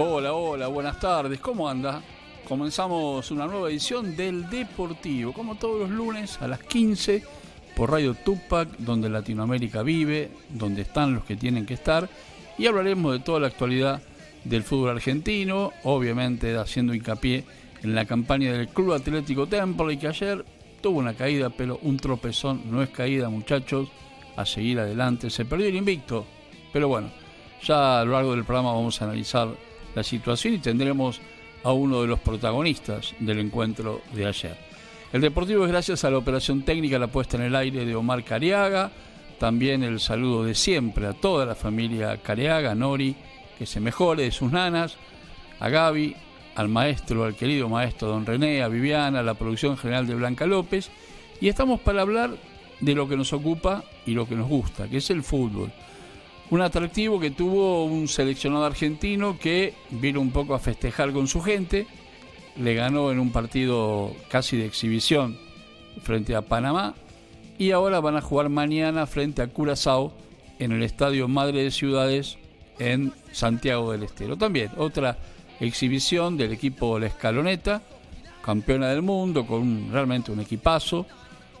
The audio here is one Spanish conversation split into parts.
Hola, hola, buenas tardes, ¿cómo anda? Comenzamos una nueva edición del Deportivo, como todos los lunes a las 15 por Radio Tupac, donde Latinoamérica vive, donde están los que tienen que estar, y hablaremos de toda la actualidad del fútbol argentino, obviamente haciendo hincapié en la campaña del Club Atlético Temple, que ayer tuvo una caída, pero un tropezón no es caída, muchachos, a seguir adelante, se perdió el invicto, pero bueno, ya a lo largo del programa vamos a analizar la situación y tendremos a uno de los protagonistas del encuentro de ayer. El Deportivo es gracias a la operación técnica, la puesta en el aire de Omar Cariaga, también el saludo de siempre a toda la familia Cariaga, Nori, que se mejore de sus nanas, a Gaby, al maestro, al querido maestro don René, a Viviana, a la producción general de Blanca López, y estamos para hablar de lo que nos ocupa y lo que nos gusta, que es el fútbol. Un atractivo que tuvo un seleccionado argentino que vino un poco a festejar con su gente, le ganó en un partido casi de exhibición frente a Panamá y ahora van a jugar mañana frente a Curazao en el Estadio Madre de Ciudades en Santiago del Estero. También otra exhibición del equipo La Escaloneta, campeona del mundo, con realmente un equipazo,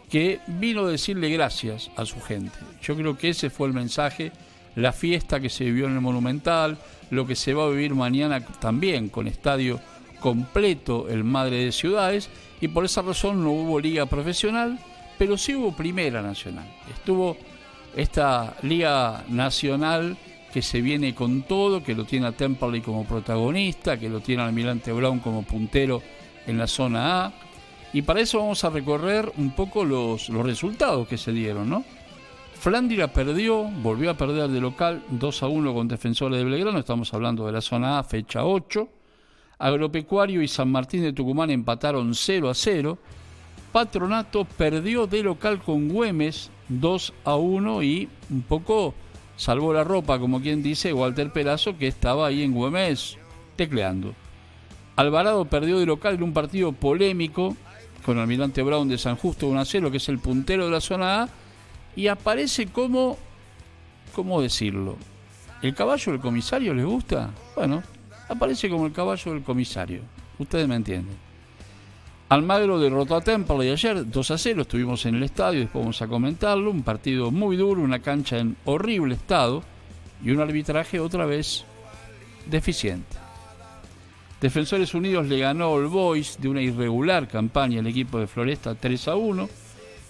que vino a decirle gracias a su gente. Yo creo que ese fue el mensaje la fiesta que se vivió en el Monumental, lo que se va a vivir mañana también con estadio completo el Madre de Ciudades y por esa razón no hubo liga profesional, pero sí hubo primera nacional. Estuvo esta liga nacional que se viene con todo, que lo tiene a Temperley como protagonista, que lo tiene al Almirante Brown como puntero en la zona A. Y para eso vamos a recorrer un poco los, los resultados que se dieron, ¿no? Flandira perdió, volvió a perder de local 2 a 1 con Defensores de Belgrano, estamos hablando de la zona A, fecha 8. Agropecuario y San Martín de Tucumán empataron 0 a 0. Patronato perdió de local con Güemes 2 a 1 y un poco salvó la ropa, como quien dice, Walter Perazo, que estaba ahí en Güemes tecleando. Alvarado perdió de local en un partido polémico con Almirante Brown de San Justo 1 a 0, que es el puntero de la zona A y aparece como, ¿cómo decirlo? ¿El caballo del comisario les gusta? Bueno, aparece como el caballo del comisario. Ustedes me entienden. Almagro derrotó a Temple ayer 2 a 0, estuvimos en el estadio, después vamos a comentarlo, un partido muy duro, una cancha en horrible estado y un arbitraje otra vez deficiente. Defensores Unidos le ganó All Boys de una irregular campaña el equipo de Floresta 3 a 1.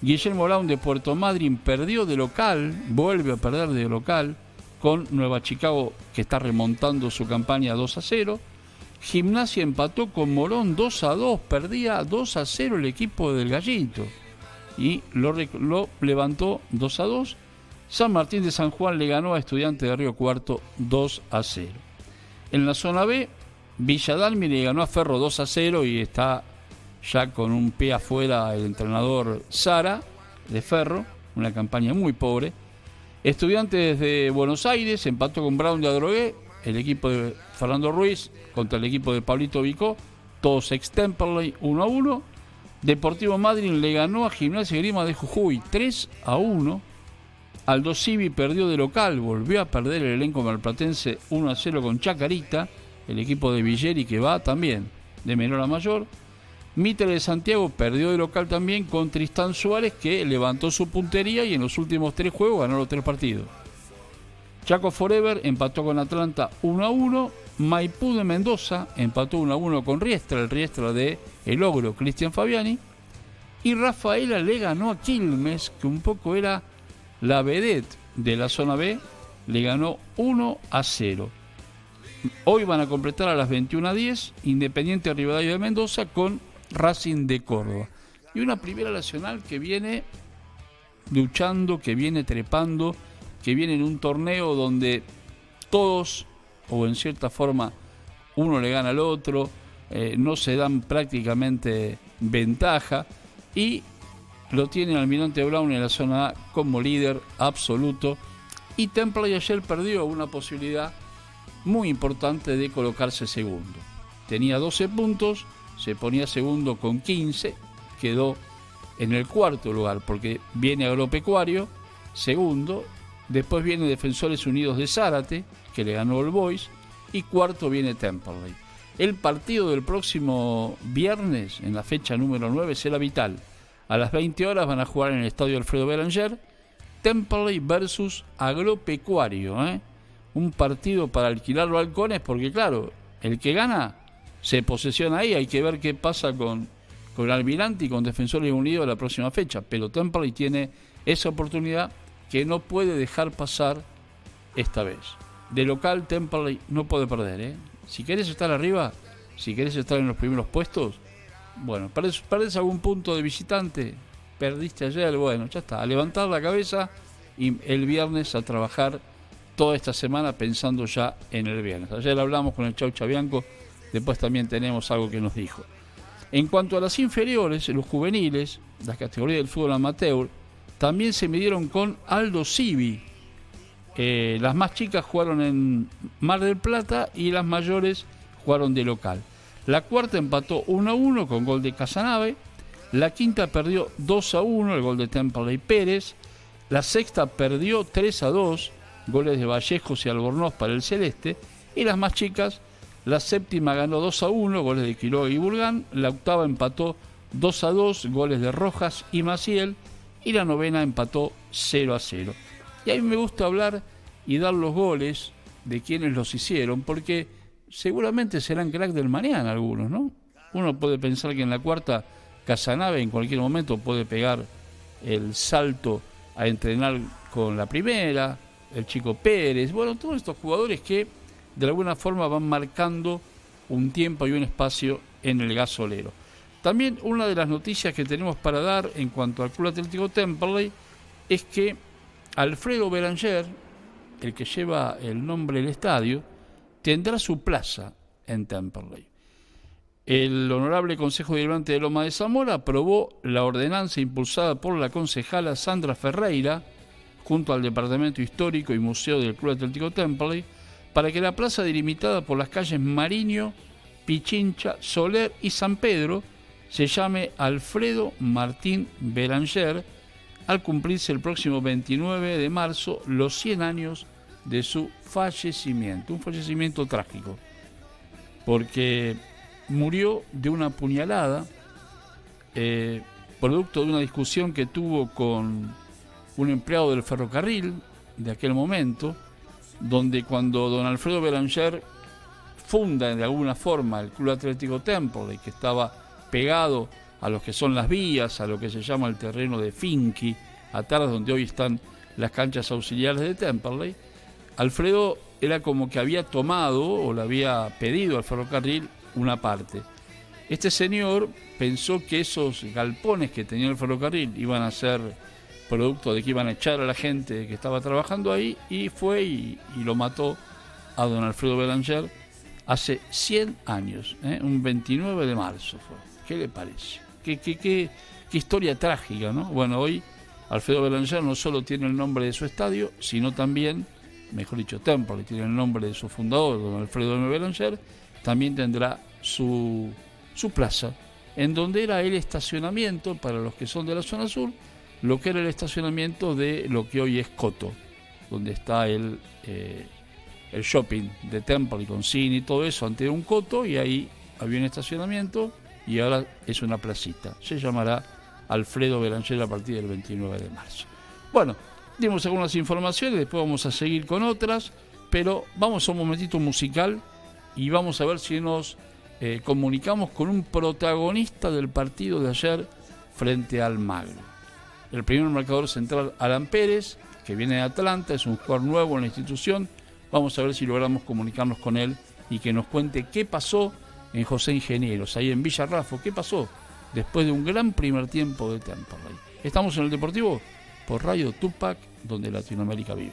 Guillermo Brown de Puerto Madryn perdió de local, vuelve a perder de local con Nueva Chicago que está remontando su campaña 2 a 0. Gimnasia empató con Morón 2 a 2, perdía 2 a 0 el equipo del Gallito y lo, levantó 2 a 2. San Martín de San Juan le ganó a Estudiante de Río Cuarto 2 a 0. En la zona B, Villadalmi le ganó a Ferro 2 a 0 y está ya con un pie afuera el entrenador Sara de Ferro, una campaña muy pobre. Estudiantes de Buenos Aires empató con Brown de Adrogué, el equipo de Fernando Ruiz contra el equipo de Pablito Vicó, todos extemporally 1 a 1. Deportivo Madrid le ganó a Gimnasia Grima de Jujuy 3 a 1. Aldo Civi perdió de local, volvió a perder el elenco malplatense 1 a 0 con Chacarita, el equipo de Villeri que va también de menor a mayor. Mitre de Santiago perdió de local también con Tristán Suárez, que levantó su puntería y en los últimos tres juegos ganó los tres partidos. Chaco Forever empató con Atlanta 1 a 1. Maipú de Mendoza empató 1 a 1 con Riestra, el Riestra de El Ogro, Cristian Fabiani. Y Rafaela le ganó a Quilmes, que un poco era la vedette de la zona B, le ganó 1 a 0. Hoy van a completar a las 21 a 10 Independiente Rivadavia de Mendoza con Racing de Córdoba. Y una primera nacional que viene luchando, que viene trepando, que viene en un torneo donde todos, o en cierta forma, uno le gana al otro, eh, no se dan prácticamente ventaja y lo tiene Almirante Brown en la zona A como líder absoluto y Temple ayer perdió una posibilidad muy importante de colocarse segundo. Tenía 12 puntos, se ponía segundo con 15, quedó en el cuarto lugar porque viene Agropecuario, segundo, después viene Defensores Unidos de Zárate, que le ganó el Boys, y cuarto viene Temperley. El partido del próximo viernes, en la fecha número 9, será vital. A las 20 horas van a jugar en el estadio Alfredo Belanger Temperley versus Agropecuario. ¿eh? Un partido para alquilar balcones porque, claro, el que gana se posesiona ahí. Hay que ver qué pasa con, con Almirante y con Defensores Unidos la próxima fecha. Pero Temperley tiene esa oportunidad que no puede dejar pasar esta vez. De local, Temperley no puede perder. ¿eh? Si querés estar arriba, si querés estar en los primeros puestos, bueno, perdés, algún punto de visitante, perdiste ayer, bueno, ya está, a levantar la cabeza y el viernes a trabajar toda esta semana pensando ya en el viernes. Ayer hablamos con el Chau Chabianco, después también tenemos algo que nos dijo. En cuanto a las inferiores, los juveniles, las categorías del fútbol amateur, también se midieron con Aldo Civi. Eh, las más chicas jugaron en Mar del Plata y las mayores jugaron de local. La cuarta empató 1 a 1 con gol de Casanave. La quinta perdió 2 a 1, el gol de Temperley Pérez. La sexta perdió 3 a 2, goles de Vallejos y Albornoz para el Celeste. Y las más chicas, la séptima ganó 2 a 1, goles de Quiroga y Burgán. La octava empató 2 a 2, goles de Rojas y Maciel. Y la novena empató 0 a 0. Y a mí me gusta hablar y dar los goles de quienes los hicieron, porque seguramente serán crack del mañana algunos, ¿no? Uno puede pensar que en la cuarta Casanave en cualquier momento puede pegar el salto a entrenar con la primera, el chico Pérez, bueno, todos estos jugadores que de alguna forma van marcando un tiempo y un espacio en el gasolero. También una de las noticias que tenemos para dar en cuanto al Club Atlético Temperley es que Alfredo Beranger, el que lleva el nombre del estadio, tendrá su plaza en Temperley. El Honorable Consejo Deliberante de Loma de Zamora aprobó la ordenanza impulsada por la concejala Sandra Ferreira, junto al Departamento Histórico y Museo del Club Atlético Temperley, para que la plaza delimitada por las calles Mariño, Pichincha, Soler y San Pedro se llame Alfredo Martín Beranger, al cumplirse el próximo 29 de marzo los 100 años de su fallecimiento, un fallecimiento trágico, porque murió de una puñalada, eh, producto de una discusión que tuvo con un empleado del ferrocarril de aquel momento, donde cuando don Alfredo Belanger funda de alguna forma el Club Atlético Temple, que estaba pegado a lo que son las vías, a lo que se llama el terreno de Finky, atrás donde hoy están las canchas auxiliares de Temperley, Alfredo era como que había tomado o le había pedido al ferrocarril una parte. Este señor pensó que esos galpones que tenía el ferrocarril iban a ser producto de que iban a echar a la gente que estaba trabajando ahí y fue y, lo mató a don Alfredo Belanger hace 100 años, ¿eh? un 29 de marzo fue. ¿Qué le parece? ¿Qué, qué, qué, historia trágica, ¿no? Bueno, hoy Alfredo Belanger no solo tiene el nombre de su estadio, sino también mejor dicho Temple, tiene el nombre de su fundador, don Alfredo M. Belanger, también tendrá su, su plaza, en donde era el estacionamiento, para los que son de la zona sur, lo que era el estacionamiento de lo que hoy es Coto, donde está el, eh, el shopping de Temple con cine y todo eso, ante un Coto, y ahí había un estacionamiento y ahora es una placita. Se llamará Alfredo Belanger a partir del 29 de marzo. Bueno, dimos algunas informaciones, después vamos a seguir con otras, pero vamos a un momentito musical y vamos a ver si nos eh, comunicamos con un protagonista del partido de ayer frente al Magro. El primer marcador central, Alan Pérez, que viene de Atlanta, es un jugador nuevo en la institución. Vamos a ver si logramos comunicarnos con él y que nos cuente qué pasó en José Ingenieros, ahí en Villa Rafo, qué pasó después de un gran primer tiempo de Temperley. Estamos en el Deportivo por Radio Tupac, donde Latinoamérica vive.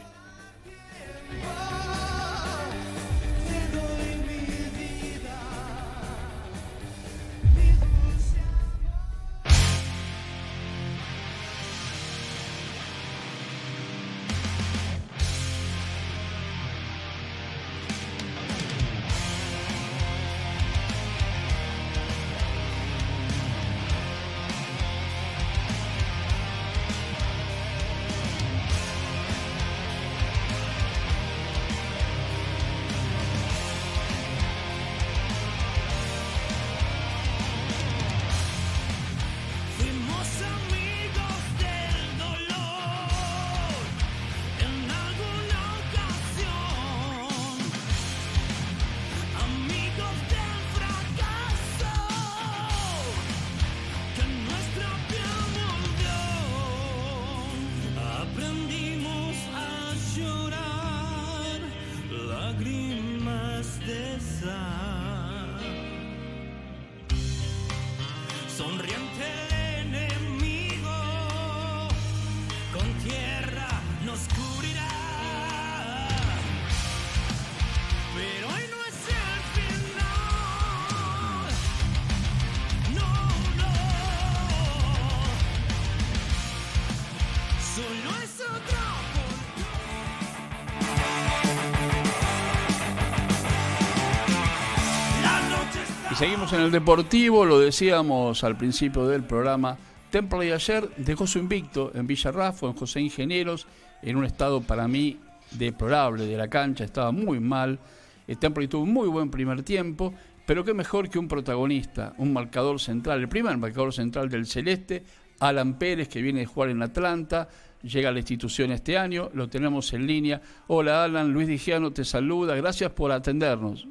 Seguimos en el Deportivo, lo decíamos al principio del programa. Temple ayer dejó su invicto en Villarrafo, en José Ingenieros, en un estado para mí deplorable de la cancha, estaba muy mal. El Temple tuvo un muy buen primer tiempo, pero qué mejor que un protagonista, un marcador central, el primer marcador central del Celeste, Alan Pérez, que viene de jugar en Atlanta, llega a la institución este año, lo tenemos en línea. Hola Alan, Luis Digiano te saluda, gracias por atendernos.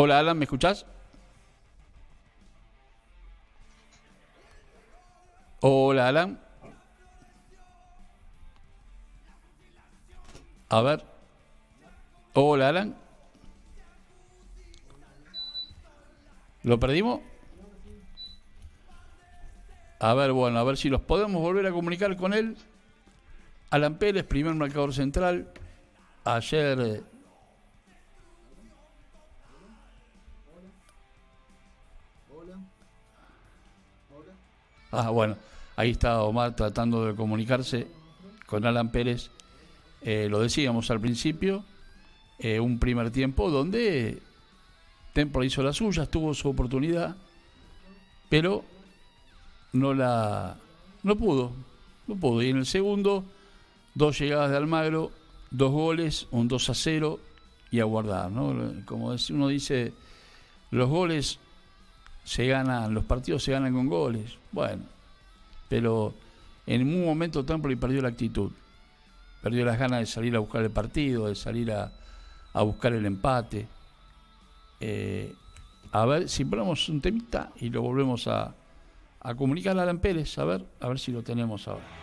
Hola Alan, ¿me escuchás? Hola Alan. A ver. Hola Alan. ¿Lo perdimos? A ver, bueno, a ver si los podemos volver a comunicar con él. Alan Pérez, primer marcador central. Ayer Ah, bueno, ahí está Omar tratando de comunicarse con Alan Pérez. Eh, lo decíamos al principio, eh, un primer tiempo donde Templo hizo la suya, tuvo su oportunidad, pero no la no pudo, no pudo. Y en el segundo, dos llegadas de Almagro, dos goles, un 2 a 0 y a guardar, ¿no? Como uno dice, los goles se ganan, los partidos se ganan con goles. Bueno, pero en un momento Tempoli perdió la actitud. Perdió las ganas de salir a buscar el partido, de salir a, buscar el empate. Eh, a ver si ponemos un temita y lo volvemos a, a comunicar a Alan Pérez, a ver, a ver si lo tenemos ahora.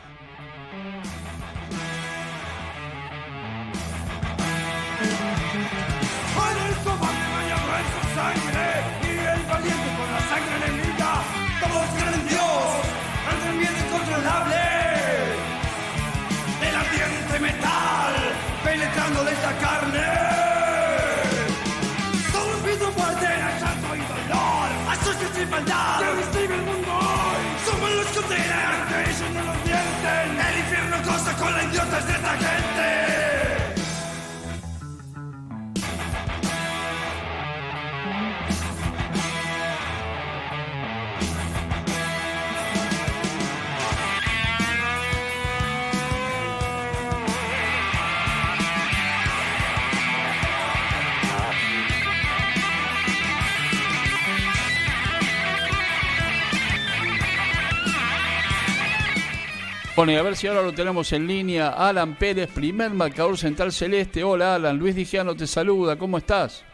Bueno, y a ver si ahora lo tenemos en línea. Alan Pérez, primer marcador central celeste. Hola, Alan. Luis Digiano te saluda. ¿Cómo estás?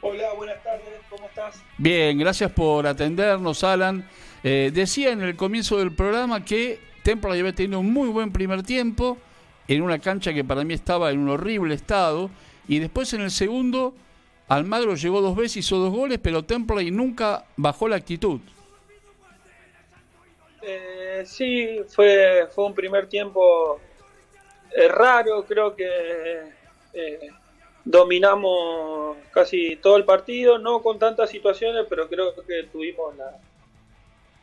Hola, buenas tardes. ¿Cómo estás? Bien, gracias por atendernos, Alan. Eh, decía en el comienzo del programa que Templo había tenido un muy buen primer tiempo en una cancha que para mí estaba en un horrible estado. Y después en el segundo, Almagro llegó dos veces, hizo dos goles, pero Templo nunca bajó la actitud. Eh, sí, fue, fue un primer tiempo eh, raro, creo que eh, dominamos casi todo el partido, no con tantas situaciones, pero creo que tuvimos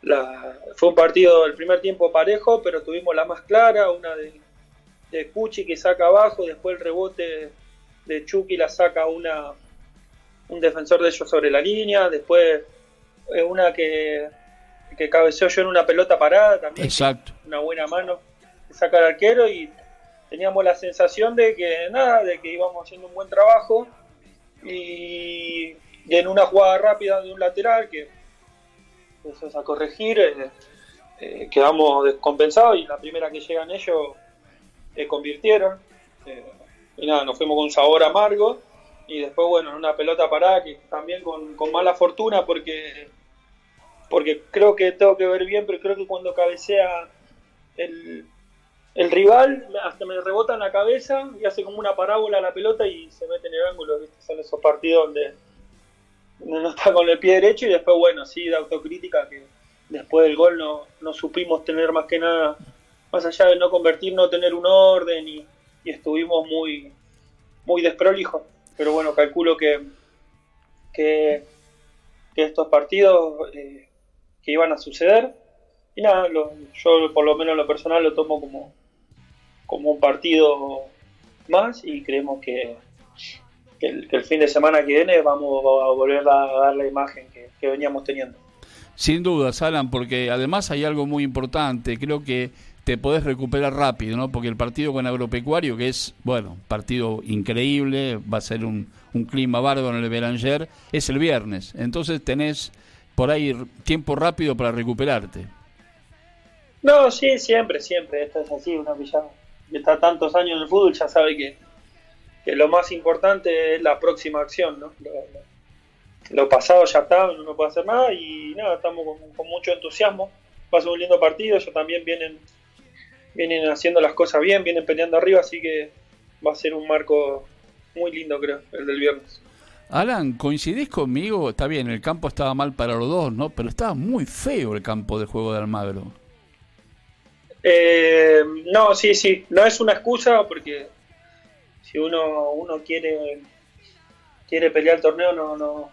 la, fue un partido el primer tiempo parejo, pero tuvimos la más clara, una de, de Cuchi que saca abajo, después el rebote de Chucky la saca una un defensor de ellos sobre la línea, después una que que cabeceó yo en una pelota parada también. Exacto. Una buena mano que saca el arquero y teníamos la sensación de que nada, de que íbamos haciendo un buen trabajo y, en una jugada rápida de un lateral que empezó a corregir, eh, eh, quedamos descompensados y la primera que llegan ellos eh, convirtieron. y nada, nos fuimos con un sabor amargo y después, bueno, en una pelota parada que también con, con mala fortuna porque porque creo que tengo que ver bien, pero creo que cuando cabecea el, el rival hasta me rebota en la cabeza y hace como una parábola a la pelota y se mete en el ángulo. ¿viste? Son esos partidos donde, no está con el pie derecho y después, bueno, sí, de autocrítica que después del gol no, no supimos tener más que nada, más allá de no convertir, no tener un orden y, estuvimos muy, muy desprolijos. Pero bueno, calculo que, que, estos partidos eh, que iban a suceder, y nada, yo por lo menos en lo personal lo tomo como, como un partido más y creemos que, el, fin de semana que viene vamos a volver a dar la imagen que, veníamos teniendo. Sin duda, Alan, porque además hay algo muy importante, creo que te podés recuperar rápido, ¿no? Porque el partido con Agropecuario, que es, bueno, partido increíble, va a ser un, un clima bárbaro en el Belanger, es el viernes. Entonces tenés por ahí tiempo rápido para recuperarte. No, sí, siempre, siempre. Esto es así, una pillada está tantos años en el fútbol ya sabe que, lo más importante es la próxima acción, ¿no? Lo, pasado ya está, no, no puede hacer nada y nada, estamos con, mucho entusiasmo. Va a ser un lindo partido, ellos también vienen, vienen haciendo las cosas bien, vienen peleando arriba, así que va a ser un marco muy lindo, creo, el del viernes. Alan, ¿coincidís conmigo? Está bien, el campo estaba mal para los dos, ¿no? Pero estaba muy feo el campo de juego de Almagro. Eh, no, sí, sí, no es una excusa porque si uno, uno quiere, quiere pelear el torneo no, no,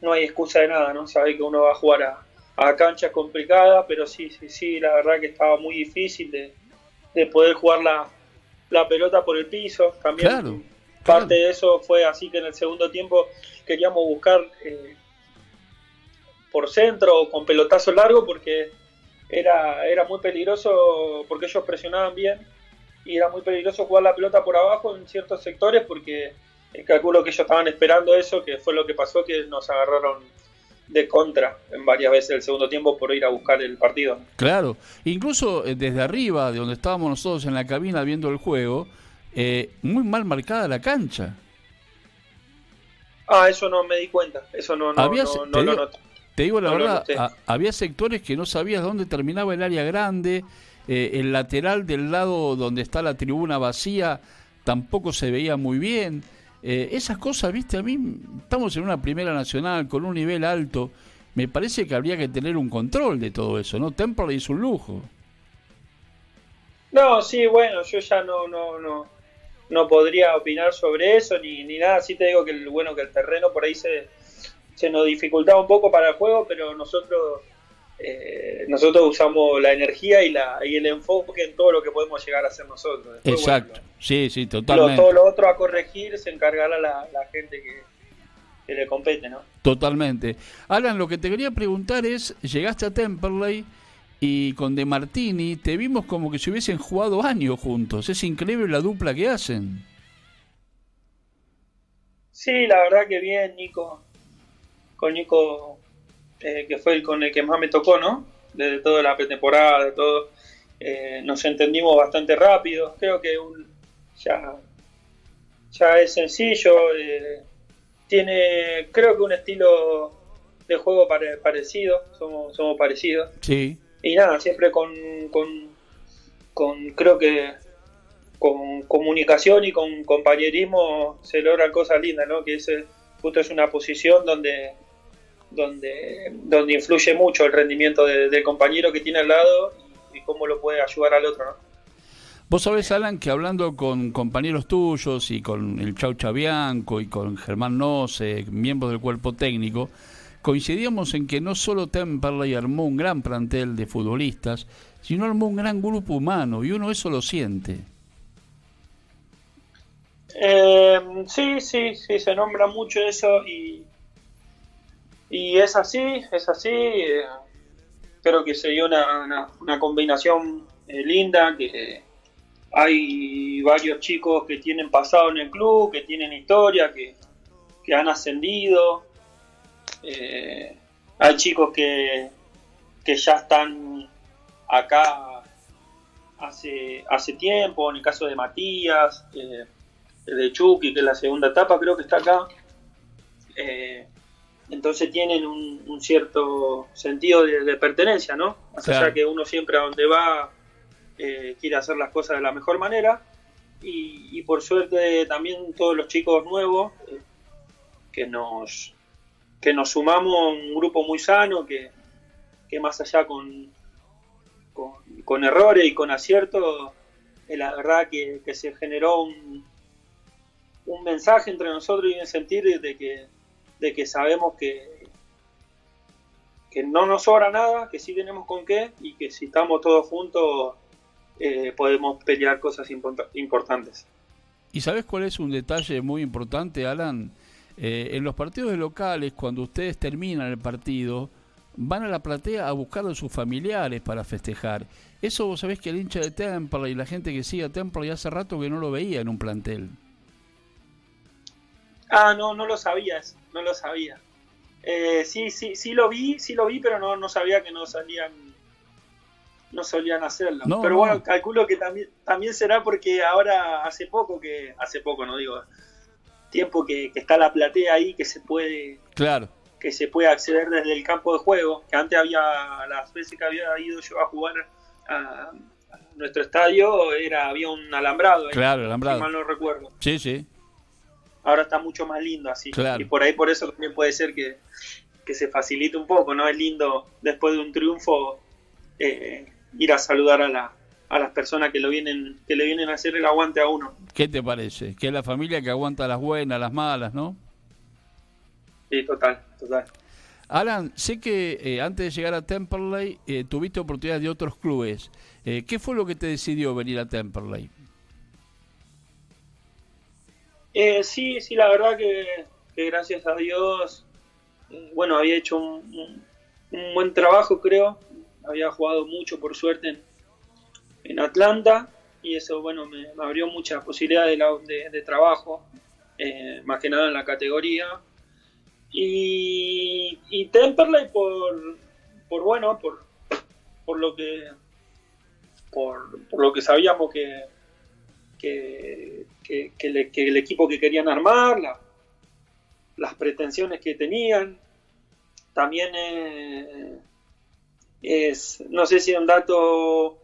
no hay excusa de nada, ¿no? Sabe que uno va a jugar a, a canchas complicadas, pero sí, sí, sí, la verdad que estaba muy difícil de, poder jugar la, la, pelota por el piso. También parte de eso fue así que en el segundo tiempo queríamos buscar eh, por centro o con pelotazo largo porque era, era muy peligroso porque ellos presionaban bien y era muy peligroso jugar la pelota por abajo en ciertos sectores porque eh, calculo que ellos estaban esperando eso, que fue lo que pasó, que nos agarraron de contra en varias veces el segundo tiempo por ir a buscar el partido. Claro, incluso eh, desde arriba, de donde estábamos nosotros en la cabina viendo el juego, eh, muy mal marcada la cancha. Ah, eso no me di cuenta, eso no, no, no, lo noté. Te digo la verdad, había sectores que no sabías dónde terminaba el área grande, eh, el lateral del lado donde está la tribuna vacía tampoco se veía muy bien. Eh, esas cosas, viste, a mí estamos en una primera nacional con un nivel alto, me parece que habría que tener un control de todo eso, ¿no? Temple es un lujo. No, sí, bueno, yo ya no, no, no, no podría opinar sobre eso ni, ni nada. Sí te digo que el, bueno que el terreno por ahí se, se nos dificultaba un poco para el juego, pero nosotros eh, nosotros usamos la energía y, la, y el enfoque en todo lo que podemos llegar a hacer nosotros. Exacto, sí, sí, totalmente. todo lo otro a corregir se encargará la, la gente que, que, le compete, ¿no? Totalmente. Alan, lo que te quería preguntar es, llegaste a Temperley y con De Martini te vimos como que se hubiesen jugado años juntos. Es increíble la dupla que hacen. Sí, la verdad que bien, Nico con Nico, eh, que fue el con el que más me tocó, ¿no? Desde toda la pretemporada, de todo. Eh, nos entendimos bastante rápido. Creo que ya, ya es sencillo. Eh, tiene, creo que un estilo de juego parecido. Somos, somos parecidos. Sí. Y nada, siempre con, con, creo que con comunicación y con compañerismo se logran cosas lindas, ¿no? Que ese justo es una posición donde donde, donde influye mucho el rendimiento del compañero que tiene al lado y, cómo lo puede ayudar al otro, ¿no? Vos sabés, Alan, que hablando con compañeros tuyos y con el Chau Chabianco y con Germán Nose, miembros del cuerpo técnico, coincidíamos en que no solo Temperley armó un gran plantel de futbolistas, sino armó un gran grupo humano y uno eso lo siente. Eh, sí, sí, sí, se nombra mucho eso y, y es así, es así. Eh, creo que se dio una, una, combinación eh, linda, que hay varios chicos que tienen pasado en el club, que tienen historia, que, han ascendido. Eh, hay chicos que, que ya están acá hace, hace tiempo, en el caso de Matías, de Chucky, que es la segunda etapa, creo que está acá. Entonces tienen un, cierto sentido de, pertenencia, ¿no? Más allá que uno siempre a donde va eh, quiere hacer las cosas de la mejor manera. Y, por suerte también todos los chicos nuevos eh, que nos que nos sumamos un grupo muy sano que, que más allá con, con, errores y con aciertos es la verdad que, se generó un, un mensaje entre nosotros y un sentir de que, de que sabemos que, que no nos sobra nada, que sí tenemos con qué y que si estamos todos juntos eh, podemos pelear cosas importantes. ¿Y sabes cuál es un detalle muy importante, Alan? Eh, en los partidos locales, cuando ustedes terminan el partido, van a la platea a buscar a sus familiares para festejar. Eso vos sabés que el hincha de Temple y la gente que sigue a Temple ya hace rato que no lo veía en un plantel. Ah, no, no lo sabías, no lo sabía. Eh, sí, sí, sí lo vi, sí lo vi, pero no, no sabía que no salían, no solían hacerlo. pero bueno, calculo que también, también será porque ahora hace poco que, hace poco, no digo, tiempo que, está la platea ahí que se puede, claro, que se puede acceder desde el campo de juego. Que antes había las veces que había ido yo a jugar a, nuestro estadio era había un alambrado. Ahí, claro, alambrado. Si mal no recuerdo. Sí, sí ahora está mucho más lindo así. Y por ahí por eso también puede ser que, se facilite un poco, ¿no? Es lindo después de un triunfo eh, ir a saludar a, la, a las personas que lo vienen que le vienen a hacer el aguante a uno. ¿Qué te parece? Que es la familia que aguanta las buenas, las malas, ¿no? Sí, total, total. Alan, sé que eh, antes de llegar a Temperley eh, tuviste oportunidades de otros clubes. ¿Qué fue lo que te decidió venir a Temperley? Eh, sí, sí, la verdad que, gracias a Dios, eh, bueno, había hecho un, buen trabajo, creo. Había jugado mucho, por suerte, en, Atlanta y eso, bueno, me, abrió muchas posibilidades de, trabajo, eh, más que nada en la categoría. Y, y Temperley por, por bueno, por, por lo que por, lo que sabíamos que, que, el equipo que querían armar, las pretensiones que tenían. También eh, es, no sé si es un dato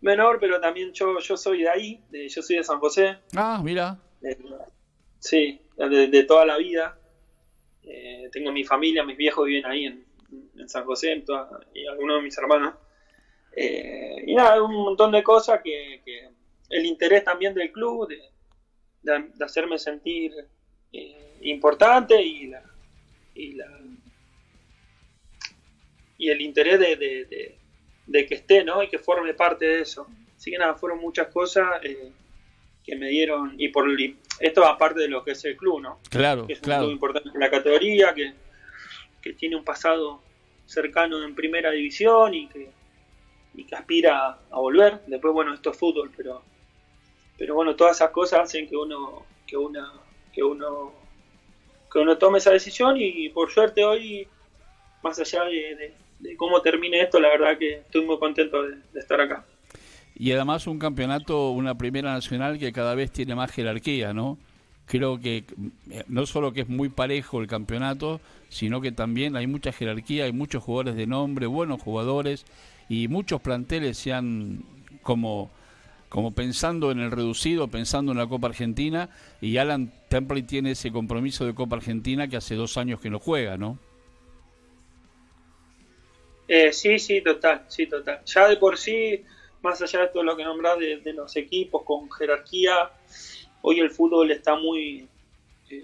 menor, pero también yo, yo soy de ahí, yo soy de San José. Ah, mira. sí, de, toda la vida. Eh, tengo mi familia, mis viejos viven ahí en, San José y algunos de mis hermanos. Eh, y nada, un montón de cosas que, el interés también del club de, de, hacerme sentir eh, importante y la, y la y el interés de, de, que esté ¿no? y que forme parte de eso así que nada fueron muchas cosas eh, que me dieron y por esto aparte de lo que es el club no claro que es claro. un club importante en la categoría que, que tiene un pasado cercano en primera división y que y que aspira a volver después bueno esto es fútbol pero pero bueno, todas esas cosas hacen que uno, que una, que uno, que uno tome esa decisión y por suerte hoy, más allá de, cómo termine esto, la verdad que estoy muy contento de, estar acá. Y además un campeonato, una primera nacional que cada vez tiene más jerarquía, ¿no? Creo que eh, no solo que es muy parejo el campeonato, sino que también hay mucha jerarquía, hay muchos jugadores de nombre, buenos jugadores y muchos planteles se han como como pensando en el reducido, pensando en la Copa Argentina, y Alan Templey tiene ese compromiso de Copa Argentina que hace dos años que no juega, ¿no? Eh, sí, sí, total, sí, total. Ya de por sí, más allá de todo lo que nombras de, los equipos con jerarquía, hoy el fútbol está muy, eh,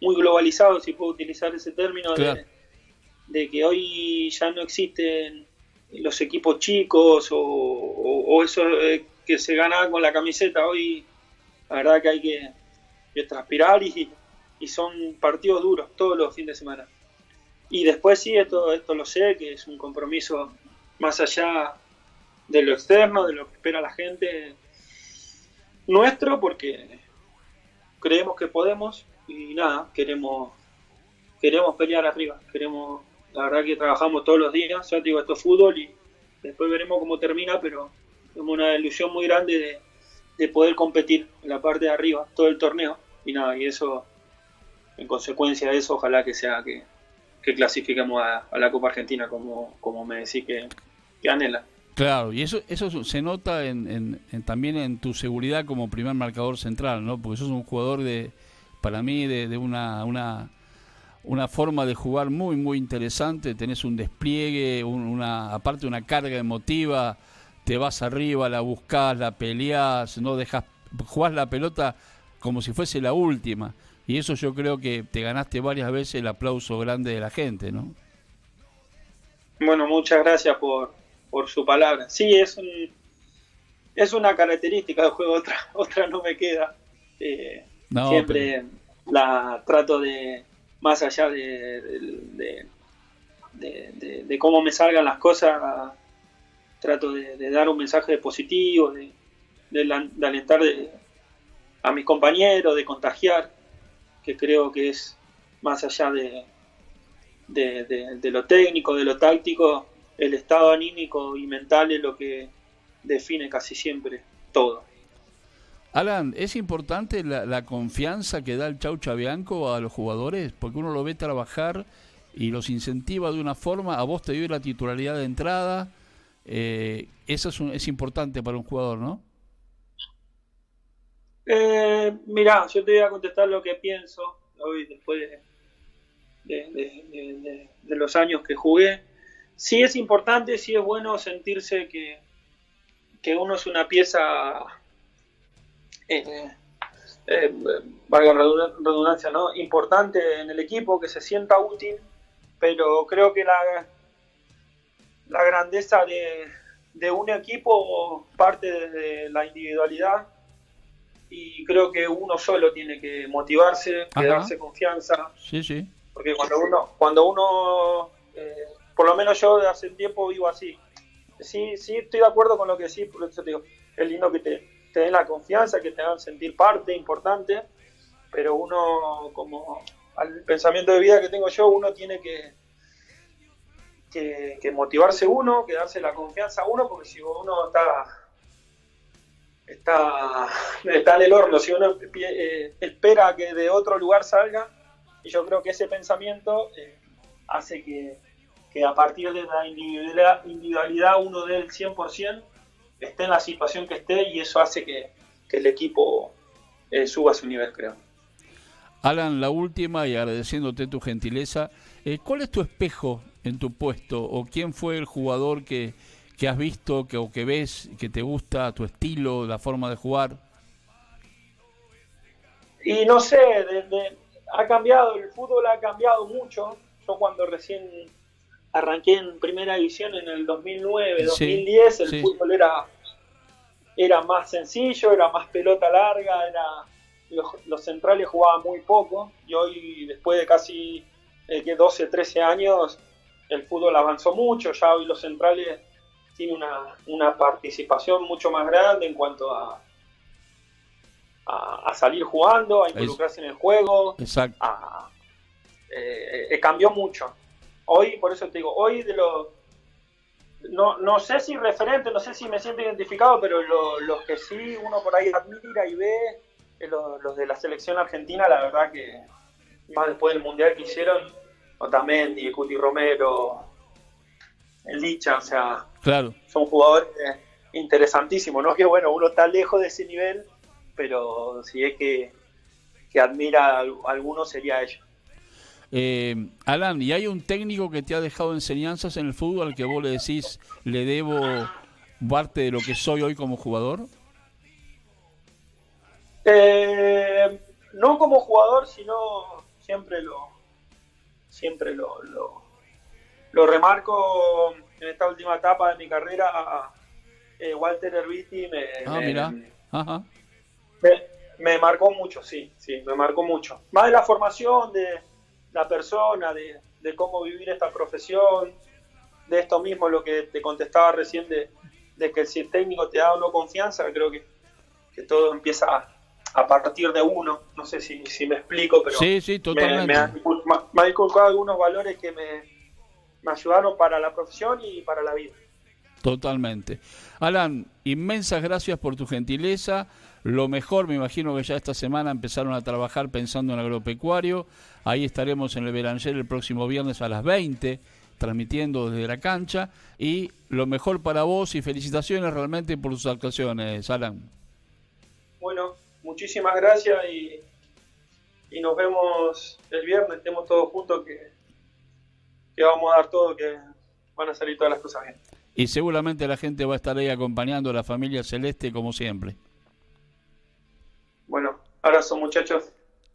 muy globalizado, si puedo utilizar ese término, de, que hoy ya no existen los equipos chicos o, eso eh, que se gana con la camiseta hoy, la verdad que hay que, transpirar y, son partidos duros todos los fines de semana. Y después sí, esto, esto lo sé, que es un compromiso más allá de lo externo, de lo que espera la gente nuestro, porque creemos que podemos y nada, queremos, queremos pelear arriba, queremos la verdad que trabajamos todos los días, ya digo, esto es fútbol y después veremos cómo termina, pero tenemos una ilusión muy grande de, poder competir en la parte de arriba todo el torneo. Y nada, y eso, en consecuencia de eso, ojalá que sea que, clasifiquemos a, la Copa Argentina como, como me decís que, que anhela. Claro, y eso eso se nota en, también en tu seguridad como primer marcador central, ¿no? Porque sos un jugador de, para mí, de, una, una, una forma de jugar muy, muy interesante. Tenés un despliegue, una, aparte una carga emotiva, te vas arriba, la buscas, la peleás, no dejas, jugás la pelota como si fuese la última. Y eso yo creo que te ganaste varias veces el aplauso grande de la gente, ¿no? Bueno, muchas gracias por, por su palabra. Sí, es un, es una característica del juego, otra, otra no me queda. Eh, siempre la trato de, más allá de, de, de, cómo me salgan las cosas, trato de, dar un mensaje positivo, de, alentar a mis compañeros, de contagiar, que creo que es más allá de, de, lo técnico, de lo táctico, el estado anímico y mental es lo que define casi siempre todo. Alan, ¿es importante la, confianza que da el Chau Chabianco a los jugadores? Porque uno lo ve trabajar y los incentiva de una forma, a vos te dio la titularidad de entrada, eh, eso es, es importante para un jugador, ¿no? Eh, mirá, yo te voy a contestar lo que pienso hoy después de, los años que jugué sí es importante, sí es bueno sentirse que, que uno es una pieza, eh, eh, valga redundancia, ¿no? importante en el equipo, que se sienta útil, pero creo que la, la grandeza de, de un equipo parte desde la individualidad y creo que uno solo tiene que motivarse, darse confianza. Sí, sí. Porque cuando uno, cuando uno eh, por lo menos yo de hace tiempo vivo así. Sí, sí, estoy de acuerdo con lo que sí, por eso te digo, es lindo que te, den la confianza, que te hagan sentir parte importante, pero uno, como al pensamiento de vida que tengo yo, uno tiene que, que, motivarse uno, que darse la confianza a uno, porque si uno está está, está en el horno, si uno eh, espera que de otro lugar salga, y yo creo que ese pensamiento eh, hace que, que a partir de la individualidad, uno del 100% esté en la situación que esté y eso hace que, el equipo eh, suba su nivel, creo. Alan, la última y agradeciéndote tu gentileza, eh, ¿cuál es tu espejo en tu puesto o quién fue el jugador que, que has visto que, o que ves que te gusta tu estilo, la forma de jugar? Y no sé, ha cambiado, el fútbol ha cambiado mucho. Yo cuando recién arranqué en primera división en el 2009, 2010, el fútbol era, era más sencillo, era más pelota larga, era los, centrales jugaban muy poco y hoy después de casi 12, eh, 13 años el fútbol avanzó mucho, ya hoy los centrales tienen una, participación mucho más grande en cuanto a, a, salir jugando, a involucrarse en el juego, Exacto. Eh, eh, cambió mucho hoy, por eso te digo, hoy de los... No, no sé si referente, no sé si me siento identificado, pero los que sí uno por ahí admira y ve, eh, los, de la selección argentina, la verdad que más después del mundial que hicieron, Otamendi, Cuti Romero, el Licha, o sea, claro. son jugadores interesantísimos, ¿no? Que bueno, uno está lejos de ese nivel, pero si es que, que admira a alguno sería ellos. Eh, Alan, ¿y hay un técnico que te ha dejado enseñanzas en el fútbol al que vos le decís, le debo parte de lo que soy hoy como jugador? Eh, no como jugador, sino siempre lo siempre lo, lo, remarco en esta última etapa de mi carrera. Eh, Walter Herbiti me, ah, me, me marcó mucho, sí, sí, me marcó mucho. Más de la formación, de, la persona, de, cómo vivir esta profesión, de esto mismo, lo que te contestaba recién, de, que si el técnico te da o no confianza, creo que, todo empieza a, partir de uno. No sé si, me explico, pero sí, sí, totalmente. Me, ha, inculcado algunos valores que me, me ayudaron para la profesión y para la vida. Totalmente. Alan, inmensas gracias por tu gentileza. Lo mejor, me imagino que ya esta semana empezaron a trabajar pensando en agropecuario. Ahí estaremos en el Belanger el próximo viernes a las 20 transmitiendo desde la cancha y lo mejor para vos y felicitaciones realmente por sus actuaciones, Alan. Bueno, muchísimas gracias y, y nos vemos el viernes, estemos todos juntos que, que vamos a dar todo, que van a salir todas las cosas bien. Y seguramente la gente va a estar ahí acompañando a la familia Celeste como siempre. Bueno, abrazo muchachos.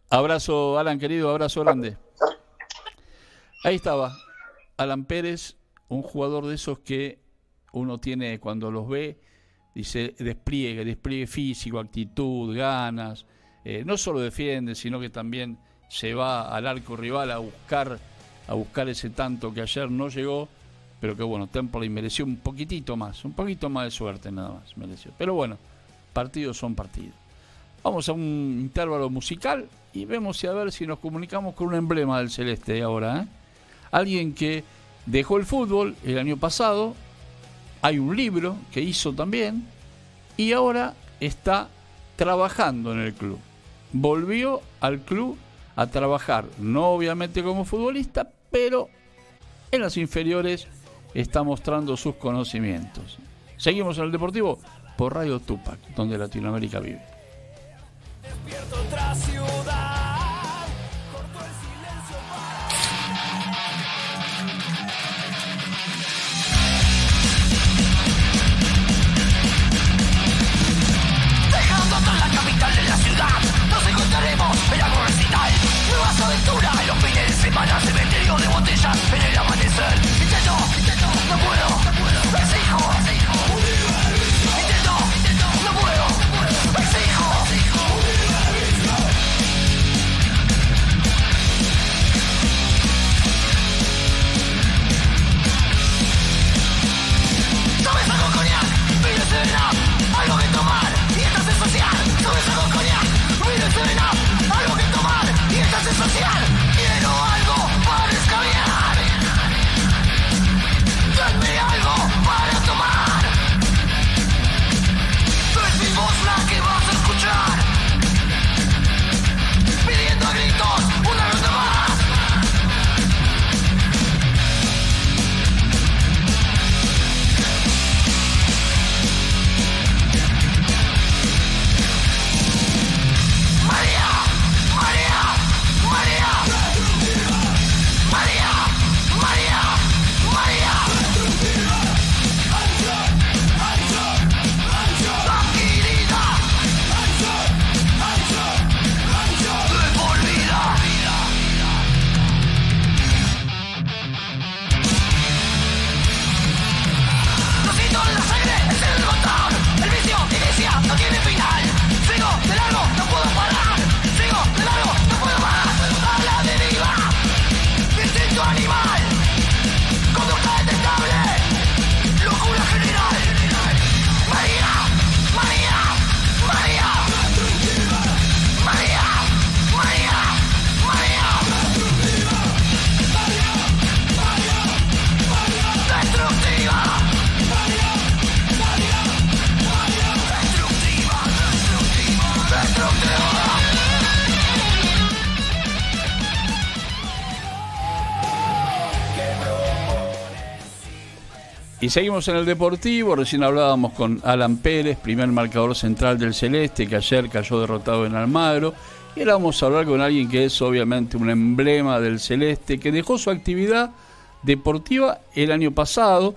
Abrazo Alan querido, abrazo grande. Ahí estaba, Alan Pérez, un jugador de esos que uno tiene cuando los ve, dice despliegue, despliegue físico, actitud, ganas. Eh, no solo defiende, sino que también se va al arco rival a buscar, a buscar ese tanto que ayer no llegó, pero que bueno, Temple mereció un poquitito más, un poquito más de suerte nada más, mereció. Pero bueno, partidos son partidos. Vamos a un intervalo musical y vemos si a ver si nos comunicamos con un emblema del celeste ahora. ¿eh? Alguien que dejó el fútbol el año pasado, hay un libro que hizo también y ahora está trabajando en el club. Volvió al club a trabajar, no obviamente como futbolista, pero en las inferiores está mostrando sus conocimientos. Seguimos en el Deportivo por Radio Tupac, donde Latinoamérica vive. basura En los fines de semana, se cementerio de botellas En el amanecer. Intento, no puedo. Y seguimos en el Deportivo, recién hablábamos con Alan Pérez, primer marcador central del Celeste, que ayer cayó derrotado en Almagro. Y ahora vamos a hablar con alguien que es obviamente un emblema del Celeste, que dejó su actividad deportiva el año pasado.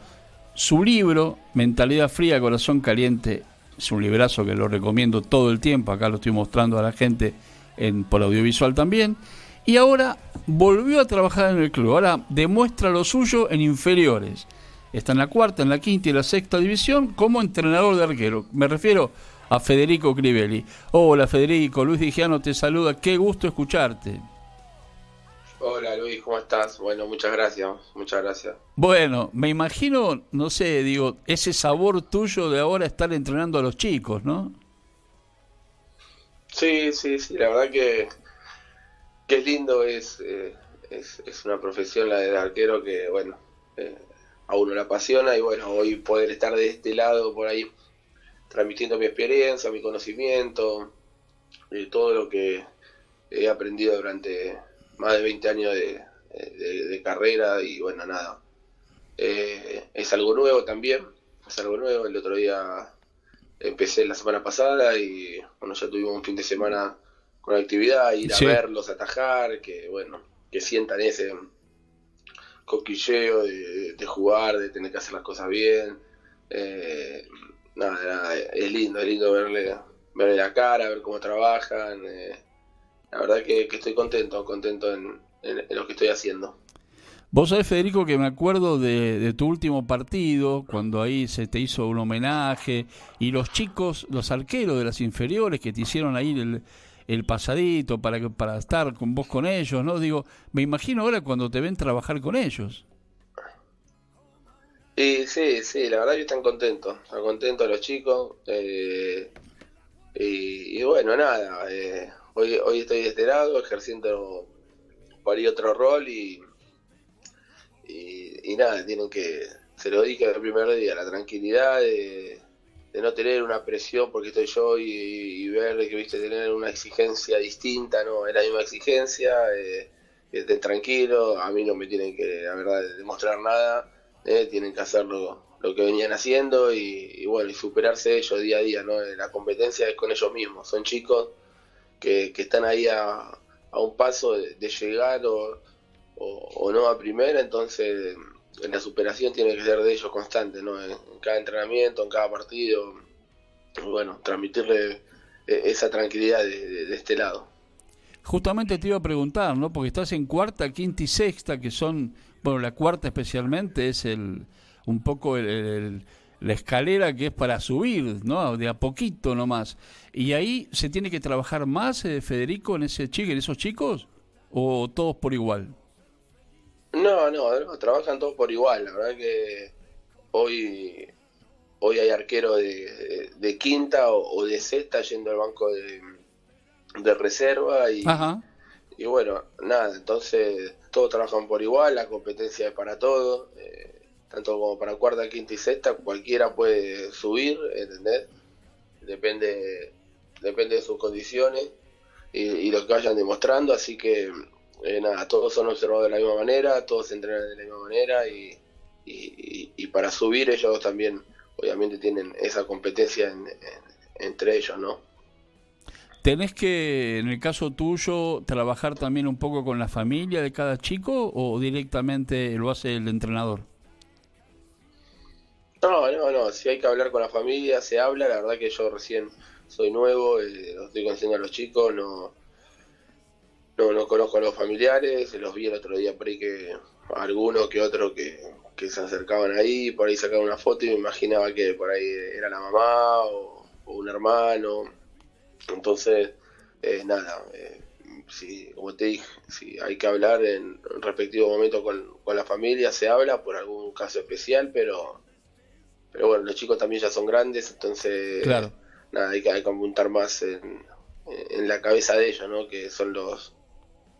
Su libro, Mentalidad Fría, Corazón Caliente, es un librazo que lo recomiendo todo el tiempo, acá lo estoy mostrando a la gente en, por audiovisual también. Y ahora volvió a trabajar en el club, ahora demuestra lo suyo en inferiores está en la cuarta, en la quinta y la sexta división como entrenador de arquero. Me refiero a Federico Crivelli. Hola Federico, Luis Digiano te saluda, qué gusto escucharte. Hola Luis, ¿cómo estás? Bueno, muchas gracias, muchas gracias. Bueno, me imagino, no sé, digo, ese sabor tuyo de ahora estar entrenando a los chicos, ¿no? Sí, sí, sí, la verdad que, que lindo, es, eh, es, es, una profesión la de arquero que, bueno, eh, a uno le apasiona y bueno, hoy poder estar de este lado por ahí transmitiendo mi experiencia, mi conocimiento, eh, todo lo que he aprendido durante más de 20 años de, carrera y bueno, nada, eh, es algo nuevo también, es algo nuevo. El otro día empecé la semana pasada y bueno, ya tuvimos un fin de semana con actividad, ir a verlos, atajar, que bueno, que sientan ese coquilleo de, jugar, de tener que hacer las cosas bien. Eh, nada, es lindo, es lindo verle, verle la cara, ver cómo trabajan. Eh, la verdad que, estoy contento, contento en, lo que estoy haciendo. Vos sabés, Federico, que me acuerdo de, tu último partido, cuando ahí se te hizo un homenaje, y los chicos, los arqueros de las inferiores que te hicieron ahí el, el pasadito para, para estar con vos con ellos, ¿no? Digo, me imagino ahora cuando te ven trabajar con ellos. Sí, sí, sí, la verdad que están contentos, están contentos los chicos. Eh, y, bueno, nada, eh, hoy, hoy estoy de este lado ejerciendo por ahí otro rol y, y, nada, tienen que, se lo dije el primer día, la tranquilidad de, no tener una presión porque estoy yo y, ver que viste tener una exigencia distinta, no es la misma exigencia, eh, que estén tranquilos, a mí no me tienen que, la verdad, demostrar nada, eh, tienen que hacer lo, que venían haciendo y, bueno, y superarse ellos día a día, ¿no? La competencia es con ellos mismos, son chicos que, están ahí a, un paso de, llegar o, o, no a primera, entonces la superación tiene que ser de ellos constante, ¿no? En, cada entrenamiento, en cada partido, bueno, transmitirle eh, esa tranquilidad de, este lado. Justamente te iba a preguntar, ¿no? Porque estás en cuarta, quinta y sexta, que son, bueno, la cuarta especialmente es el un poco la escalera que es para subir, ¿no? De a poquito nomás. Y ahí se tiene que trabajar más, eh, Federico, en ese chico, en esos chicos, o todos por igual. No, no, trabajan todos por igual. La verdad que hoy, hoy hay arquero de, quinta o, de sexta yendo al banco de, reserva y, y bueno, nada, entonces todos trabajan por igual, la competencia es para todos, eh, tanto como para cuarta, quinta y sexta, cualquiera puede subir, ¿entendés? Depende, depende de sus condiciones y, y lo que vayan demostrando, así que eh, nada, todos son observados de la misma manera, todos se entrenan de la misma manera y, y, para subir ellos también obviamente tienen esa competencia entre ellos, ¿no? ¿Tenés que, en el caso tuyo, trabajar también un poco con la familia de cada chico o directamente lo hace el entrenador? No, no, no, si hay que hablar con la familia, se habla, la verdad que yo recién soy nuevo, eh, estoy conociendo a los chicos, no no, no conozco a los familiares, los vi el otro día por ahí que algunos que otros que, se acercaban ahí, por ahí sacaban una foto y me imaginaba que por ahí era la mamá o, un hermano. Entonces, eh, nada, eh, si, como te dije, si hay que hablar en respectivo momento con, la familia, se habla por algún caso especial, pero, pero bueno, los chicos también ya son grandes, entonces, nada, hay que, hay que apuntar más en, en la cabeza de ellos, ¿no? Que son los,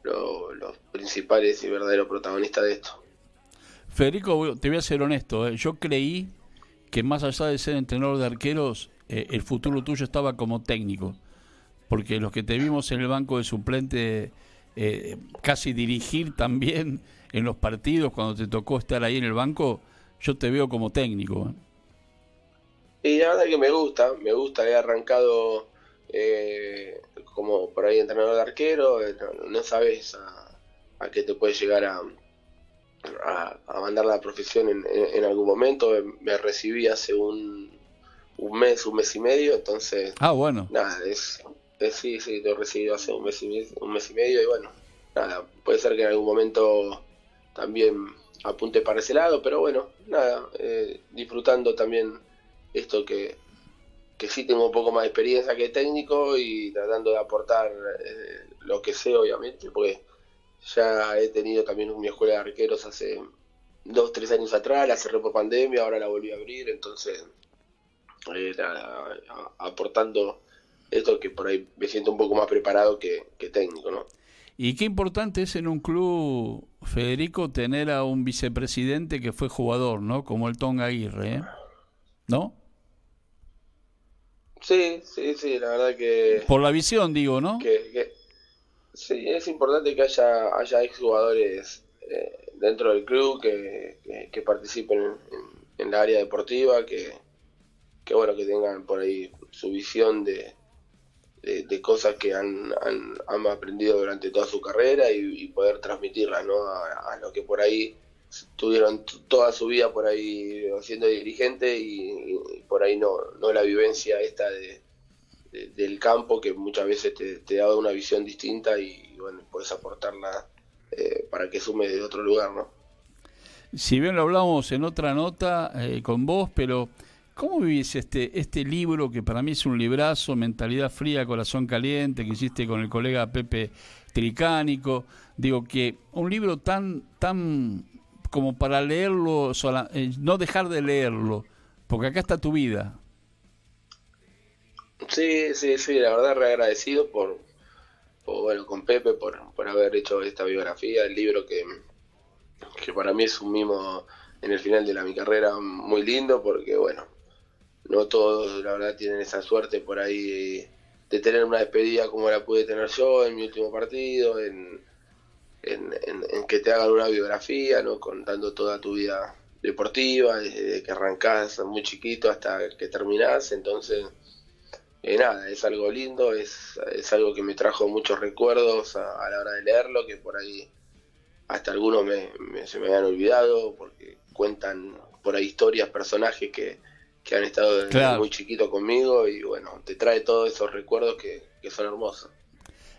los principales y verdaderos protagonistas de esto. Federico, te voy a ser honesto, ¿eh? yo creí que más allá de ser entrenador de arqueros, eh, el futuro tuyo estaba como técnico, porque los que te vimos en el banco de suplente, eh, casi dirigir también en los partidos, cuando te tocó estar ahí en el banco, yo te veo como técnico. Y la verdad que me gusta, me gusta, he arrancado eh, como por ahí entrenador de arquero, eh, no, sabes a, qué te puede llegar a, a, mandar la profesión en, algún momento. Me recibí hace un, un mes, un mes y medio, entonces... Ah, bueno. Nada, es, sí, sí, te he recibido hace un mes, y, un mes y medio y bueno, nada, puede ser que en algún momento también apunte para ese lado, pero bueno, nada, eh, disfrutando también esto que, que sí tengo un poco más de experiencia que técnico y tratando de aportar eh, lo que sé, obviamente, porque ya he tenido también mi escuela de arqueros hace dos, tres años atrás, la cerré por pandemia, ahora la volví a abrir, entonces eh, aportando esto que por ahí me siento un poco más preparado que, técnico, ¿no? Y qué importante es en un club, Federico, tener a un vicepresidente que fue jugador, ¿no? Como el Tonga Aguirre, ¿eh? ¿no? Sí, sí, sí, la verdad que... Por la visión, digo, ¿no? Que, sí, es importante que haya, haya exjugadores eh, dentro del club que, que, participen en, en, la área deportiva, que, que bueno, que tengan por ahí su visión de, de, cosas que han, han, aprendido durante toda su carrera y, poder transmitirlas ¿no? a, a lo que por ahí tuvieron toda su vida por ahí siendo dirigente y, por ahí no, no la vivencia esta de, del campo que muchas veces te, da una visión distinta y, bueno, puedes aportarla eh, para que sume de otro lugar, ¿no? Si bien lo hablamos en otra nota eh, con vos, pero ¿cómo vivís este, este libro que para mí es un librazo, Mentalidad Fría, Corazón Caliente, que hiciste con el colega Pepe Tricánico? Digo que un libro tan, tan como para leerlo, eh, no dejar de leerlo, porque acá está tu vida. Sí, sí, sí, la verdad re agradecido por, bueno, con Pepe por, por haber hecho esta biografía, el libro que, que para mí es un mimo en el final de la mi carrera muy lindo, porque bueno, no todos la verdad tienen esa suerte por ahí de tener una despedida como la pude tener yo en mi último partido, en, en, que te hagan una biografía, ¿no? contando toda tu vida deportiva, desde que arrancás muy chiquito hasta que terminás, entonces, eh, nada, es algo lindo, es, es algo que me trajo muchos recuerdos a, la hora de leerlo, que por ahí hasta algunos me, se me habían olvidado, porque cuentan por ahí historias, personajes que, que han estado desde muy chiquito conmigo y bueno, te trae todos esos recuerdos que, que son hermosos.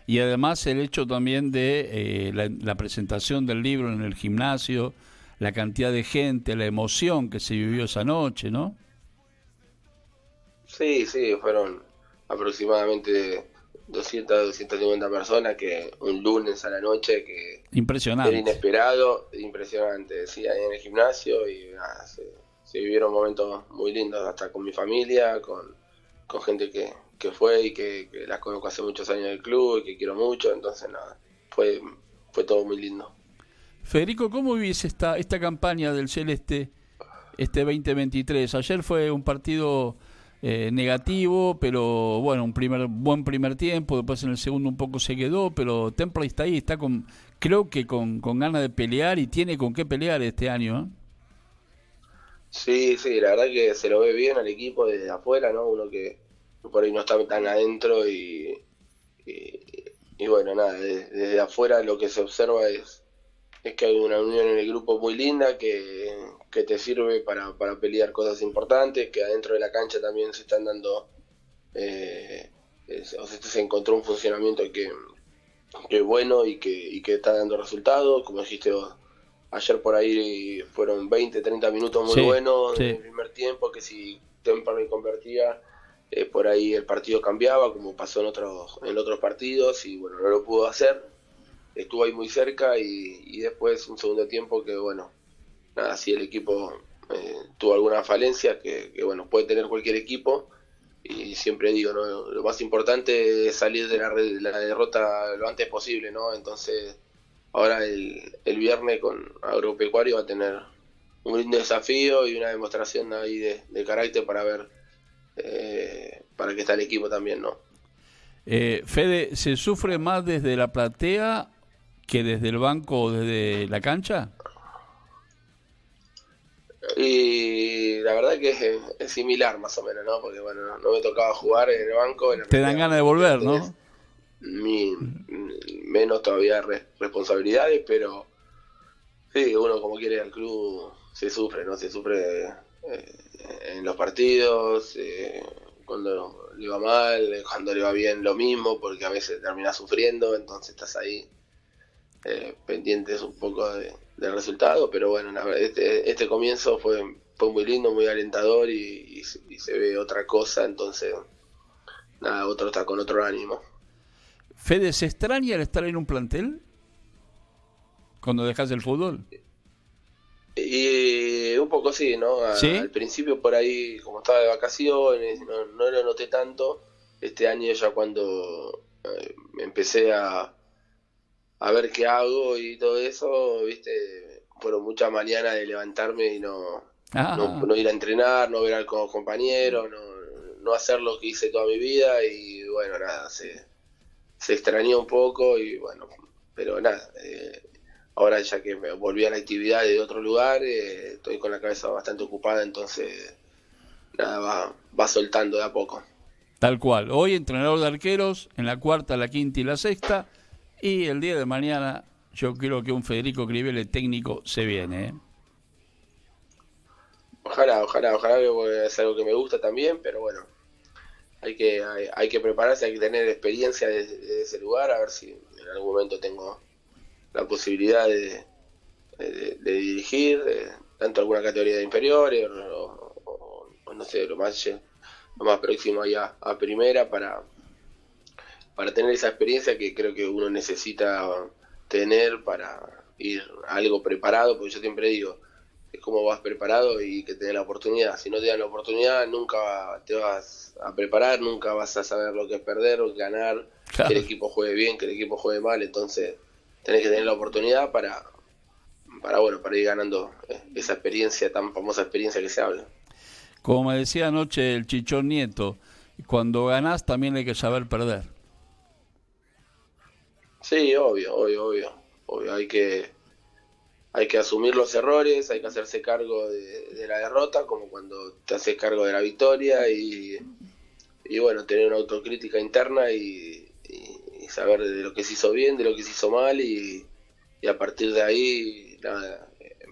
Y además el hecho también de eh, la, presentación del libro en el gimnasio, la cantidad de gente, la emoción que se vivió esa noche, ¿no? Sí, sí, fueron aproximadamente 200, 250 personas que un lunes a la noche que impresionante. era inesperado, impresionante, sí, ahí en el gimnasio y se, vivieron momentos muy lindos, hasta con mi familia, con, con gente que, que fue y que, las conozco hace muchos años del club y que quiero mucho, entonces nada, fue, fue todo muy lindo. Federico, ¿cómo vivís esta, esta campaña del Celeste este 2023? Ayer fue un partido eh, negativo, pero bueno, un primer buen primer tiempo, después en el segundo un poco se quedó, pero Temple está ahí, está con, creo que con, con ganas de pelear y tiene con qué pelear este año. ¿eh? Sí, sí, la verdad que se lo ve bien al equipo desde afuera, ¿no? Uno que, por ahí no está tan adentro y, y, bueno, nada, desde, afuera lo que se observa es, es que hay una unión en el grupo muy linda que, que te sirve para, para pelear cosas importantes, que adentro de la cancha también se están dando, eh, o sea, se encontró un funcionamiento que, que es bueno y que, y que está dando resultados, como dijiste vos. Ayer por ahí fueron 20, 30 minutos muy buenos en el primer tiempo, que si Temperley convertía, eh, por ahí el partido cambiaba, como pasó en otros, en otros partidos, y bueno, no lo pudo hacer. Estuvo ahí muy cerca y, después un segundo tiempo que, bueno, nada, si el equipo eh, tuvo alguna falencia, que, bueno, puede tener cualquier equipo, y siempre digo, ¿no? lo más importante es salir de la, la derrota lo antes posible, ¿no? Entonces, ahora el, el viernes con Agropecuario va a tener un lindo desafío y una demostración ahí de carácter para ver eh, para que está el equipo también, ¿no? Eh, Fede, ¿se sufre más desde la platea que desde el banco o desde la cancha? Y la verdad que es, similar más o menos, ¿no? Porque bueno, no, me tocaba jugar en el banco. Te dan ganas de volver, ¿no? Mi, menos todavía responsabilidades, pero sí, uno como quiere al club se sufre, ¿no? Se sufre eh, en los partidos, eh, cuando le va mal, cuando le va bien lo mismo, porque a veces termina sufriendo, entonces estás ahí eh, pendientes un poco de, del resultado, pero bueno, este, este comienzo fue, fue muy lindo, muy alentador y, se ve otra cosa, entonces nada, otro está con otro ánimo. Fede, ¿se extraña el estar en un plantel cuando dejas el fútbol? Y un poco sí, ¿no? Al principio por ahí, como estaba de vacaciones, no, lo noté tanto. Este año ya cuando eh, empecé a, a ver qué hago y todo eso, viste, fueron muchas mañanas de levantarme y no, ah. no, ir a entrenar, no ver a los compañeros, no, no hacer lo que hice toda mi vida y bueno, nada, se, se extrañó un poco y bueno, pero nada, eh, ahora ya que volví a la actividad de otro lugar, eh, estoy con la cabeza bastante ocupada, entonces nada, va, va soltando de a poco. Tal cual. Hoy entrenador de arqueros en la cuarta, la quinta y la sexta. Y el día de mañana yo creo que un Federico Cribele técnico se viene. ¿eh? Ojalá, ojalá, ojalá, es algo que me gusta también, pero bueno, hay que, hay, que prepararse, hay que tener experiencia de, ese lugar, a ver si en algún momento tengo la posibilidad de, dirigir, tanto alguna categoría de inferiores o, no sé, lo más, lo más próximo allá a primera para, para tener esa experiencia que creo que uno necesita tener para ir algo preparado, porque yo siempre digo, es como vas preparado y que te den la oportunidad. Si no te dan la oportunidad, nunca te vas a preparar, nunca vas a saber lo que es perder o ganar, que el equipo juegue bien, que el equipo juegue mal, entonces tenés que tener la oportunidad para, para bueno, para ir ganando eh, esa experiencia, tan famosa experiencia que se habla. Como me decía anoche el Chichón Nieto, cuando ganás también hay que saber perder. Sí, obvio, obvio, obvio. obvio. Hay que hay que asumir los errores, hay que hacerse cargo de, la derrota, como cuando te haces cargo de la victoria y, y bueno, tener una autocrítica interna y, saber de lo que se hizo bien, de lo que se hizo mal y, a partir de ahí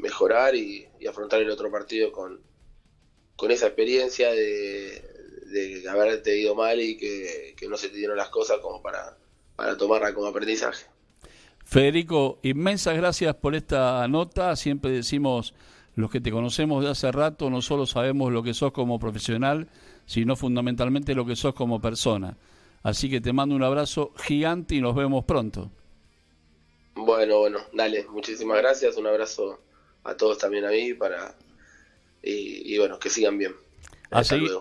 mejorar y, afrontar el otro partido con, con esa experiencia de, de haberte ido mal y que, que no se te dieron las cosas como para, para tomarla como aprendizaje. Federico, inmensas gracias por esta nota. Siempre decimos, los que te conocemos de hace rato, no solo sabemos lo que sos como profesional, sino fundamentalmente lo que sos como persona. Así que te mando un abrazo gigante y nos vemos pronto. Bueno, bueno, dale, muchísimas gracias, un abrazo a todos también a mí para y, bueno, que sigan bien. A seguir,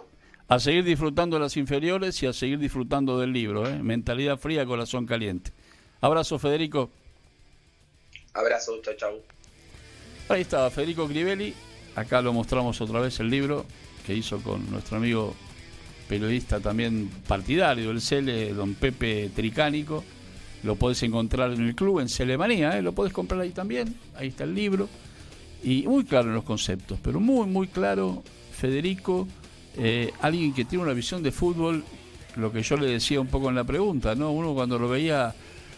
a seguir, disfrutando de las inferiores y a seguir disfrutando del libro, ¿eh? Mentalidad fría, corazón caliente. Abrazo, Federico. Abrazo, chao, chao. Ahí está Federico Crivelli. Acá lo mostramos otra vez el libro que hizo con nuestro amigo periodista también partidario del Cele, don Pepe Tricánico. Lo podés encontrar en el club, en Celemanía, ¿eh? lo podés comprar ahí también. Ahí está el libro. Y muy claro en los conceptos, pero muy, muy claro, Federico, eh, alguien que tiene una visión de fútbol, lo que yo le decía un poco en la pregunta, ¿no? Uno cuando lo veía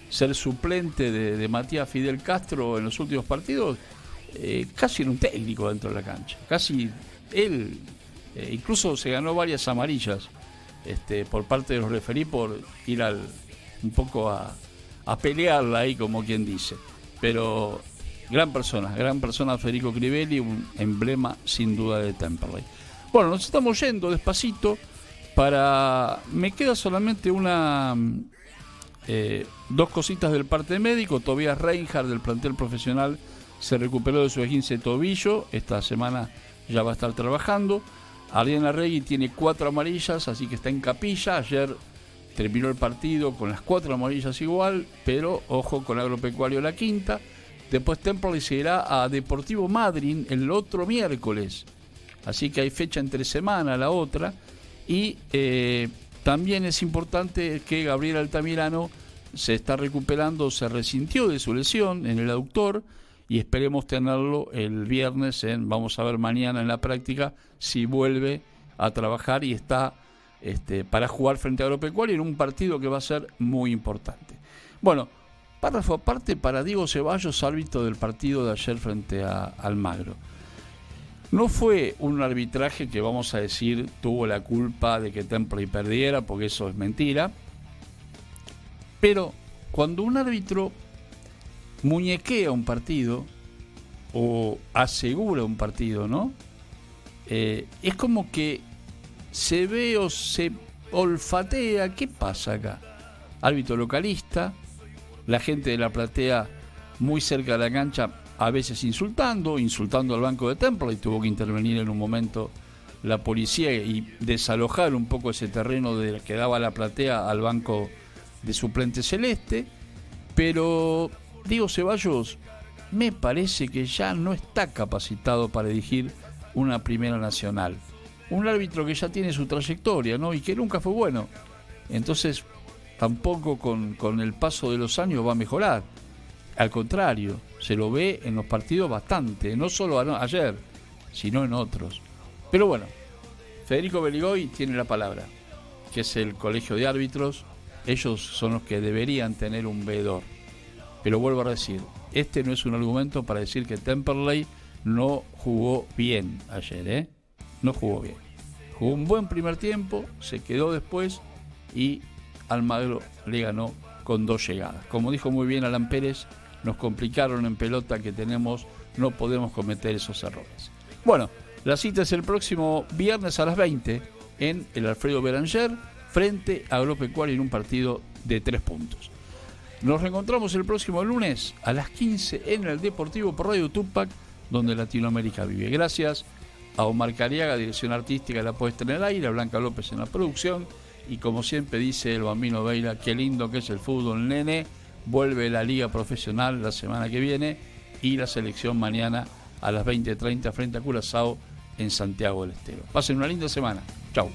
ser suplente de, Matías Fidel Castro en los últimos partidos, eh, casi era un técnico dentro de la cancha. Casi él, eh, incluso se ganó varias amarillas este, por parte de los referí por ir al, un poco a, pelearla ahí, como quien dice. Pero gran persona, gran persona Federico Crivelli, un emblema sin duda de Temperley. Bueno, nos estamos yendo despacito para... Me queda solamente una eh, dos cositas del parte médico. Tobias Reinhardt del plantel profesional se recuperó de su esguince tobillo. Esta semana ya va a estar trabajando. Ariana Regui tiene cuatro amarillas, así que está en capilla. Ayer terminó el partido con las cuatro amarillas igual, pero ojo con Agropecuario la quinta. Después Temple se irá a Deportivo Madryn el otro miércoles. Así que hay fecha entre semana, la otra. Y eh, también es importante que Gabriel Altamirano se está recuperando, se resintió de su lesión en el aductor y esperemos tenerlo el viernes, en, vamos a ver mañana en la práctica, si vuelve a trabajar y está este, para jugar frente a Agropecuario en un partido que va a ser muy importante. Bueno, párrafo aparte para Diego Ceballos, árbitro del partido de ayer frente a Almagro. No fue un arbitraje que vamos a decir tuvo la culpa de que Temple perdiera, porque eso es mentira. Pero cuando un árbitro muñequea un partido o asegura un partido, ¿no? Eh, es como que se ve o se olfatea, ¿qué pasa acá? Árbitro localista, la gente de la platea muy cerca de la cancha a veces insultando, insultando al banco de Temple y tuvo que intervenir en un momento la policía y desalojar un poco ese terreno de, que daba la platea al banco de suplente celeste. Pero digo Ceballos, me parece que ya no está capacitado para dirigir una primera nacional. Un árbitro que ya tiene su trayectoria, ¿no? Y que nunca fue bueno. Entonces, tampoco con, con el paso de los años va a mejorar Al contrario, se lo ve en los partidos bastante, no solo ayer, sino en otros. Pero bueno, Federico Beligoy tiene la palabra, que es el colegio de árbitros. Ellos son los que deberían tener un veedor. Pero vuelvo a decir, este no es un argumento para decir que Temperley no jugó bien ayer, ¿eh? No jugó bien. Jugó un buen primer tiempo, se quedó después y Almagro le ganó con dos llegadas. Como dijo muy bien Alan Pérez, nos complicaron en pelota que tenemos, no podemos cometer esos errores. Bueno, la cita es el próximo viernes a las 20 en el Alfredo Beranger frente a Agropecuario en un partido de tres puntos. Nos reencontramos el próximo lunes a las 15 en el Deportivo por Radio Tupac, donde Latinoamérica vive. Gracias a Omar Cariaga, dirección artística de la puesta en el aire, a Blanca López en la producción y como siempre dice el bambino Veila, qué lindo que es el fútbol, nene vuelve la liga profesional la semana que viene y la selección mañana a las 20.30 frente a Curazao en Santiago del Estero. Pasen una linda semana. Chau.